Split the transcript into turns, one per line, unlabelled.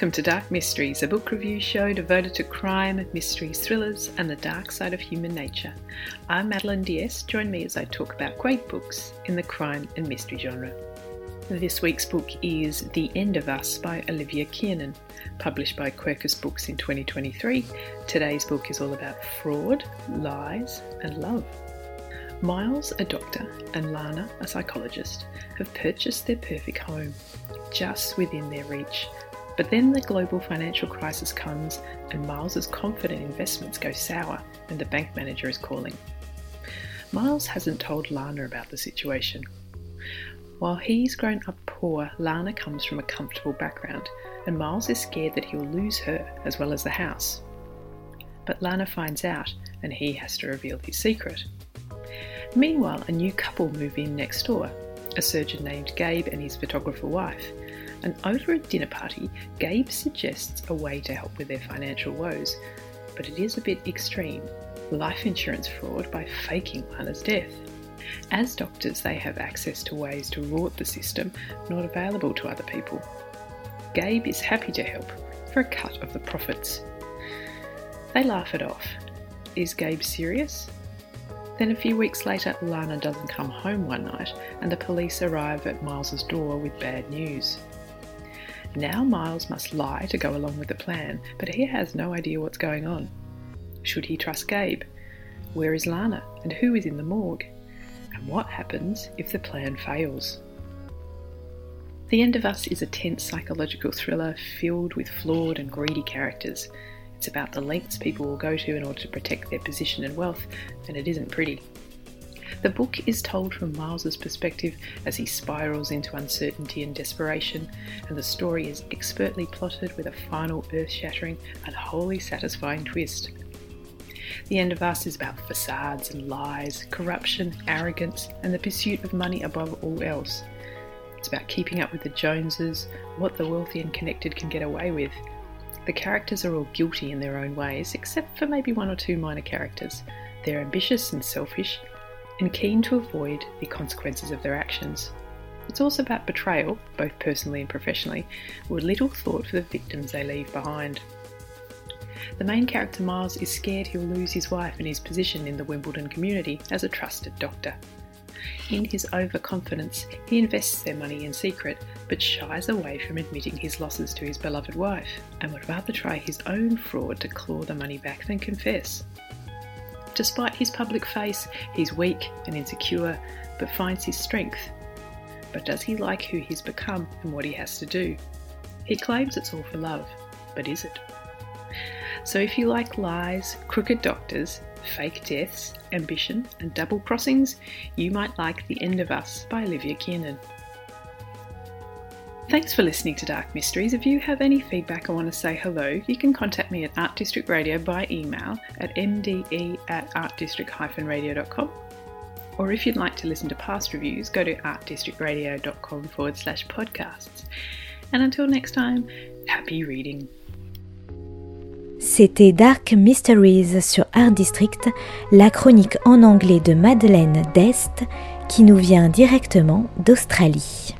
Welcome to Dark Mysteries, a book review show devoted to crime, mysteries, thrillers, and the dark side of human nature. I'm Madeleine d'Este. Join me as I talk about great books in the crime and mystery genre. This week's book is The End of Us by Olivia Kiernan, published by Quercus Books in 2023. Today's book is all about fraud, lies, and love. Miles, a doctor, and Lana, a psychologist, have purchased their perfect home, just within their reach but then the global financial crisis comes and Miles's confident investments go sour and the bank manager is calling. Miles hasn't told Lana about the situation. While he's grown up poor, Lana comes from a comfortable background, and Miles is scared that he'll lose her as well as the house. But Lana finds out, and he has to reveal his secret. Meanwhile, a new couple move in next door a surgeon named Gabe and his photographer wife, and over a dinner party, Gabe suggests a way to help with their financial woes, but it is a bit extreme life insurance fraud by faking Lana's death. As doctors, they have access to ways to rort the system not available to other people. Gabe is happy to help for a cut of the profits. They laugh it off. Is Gabe serious? Then a few weeks later, Lana doesn't come home one night, and the police arrive at Miles's door with bad news. Now Miles must lie to go along with the plan, but he has no idea what's going on. Should he trust Gabe? Where is Lana, and who is in the morgue? And what happens if the plan fails? The End of Us is a tense psychological thriller filled with flawed and greedy characters. It's about the lengths people will go to in order to protect their position and wealth, and it isn't pretty. The book is told from Miles's perspective as he spirals into uncertainty and desperation, and the story is expertly plotted with a final earth-shattering and wholly satisfying twist. The End of Us is about facades and lies, corruption, arrogance, and the pursuit of money above all else. It's about keeping up with the Joneses, what the wealthy and connected can get away with. The characters are all guilty in their own ways, except for maybe one or two minor characters. They're ambitious and selfish, and keen to avoid the consequences of their actions. It's also about betrayal, both personally and professionally, with little thought for the victims they leave behind. The main character Miles is scared he'll lose his wife and his position in the Wimbledon community as a trusted doctor. In his overconfidence, he invests their money in secret, but shies away from admitting his losses to his beloved wife, and would rather try his own fraud to claw the money back than confess. Despite his public face, he's weak and insecure, but finds his strength. But does he like who he's become and what he has to do? He claims it's all for love, but is it? So if you like lies, crooked doctors, fake deaths, ambition, and double crossings, you might like The End of Us by Olivia Kiernan. Thanks for listening to Dark Mysteries. If you have any feedback or want to say hello, you can contact me at Art District Radio by email at mde at artdistrict-radio.com. Or if you'd like to listen to past reviews, go to artdistrictradio.com forward slash podcasts. And until next time, happy reading.
C'était Dark Mysteries sur Art District, la chronique en anglais de Madeleine d'Este qui nous vient directement d'Australie.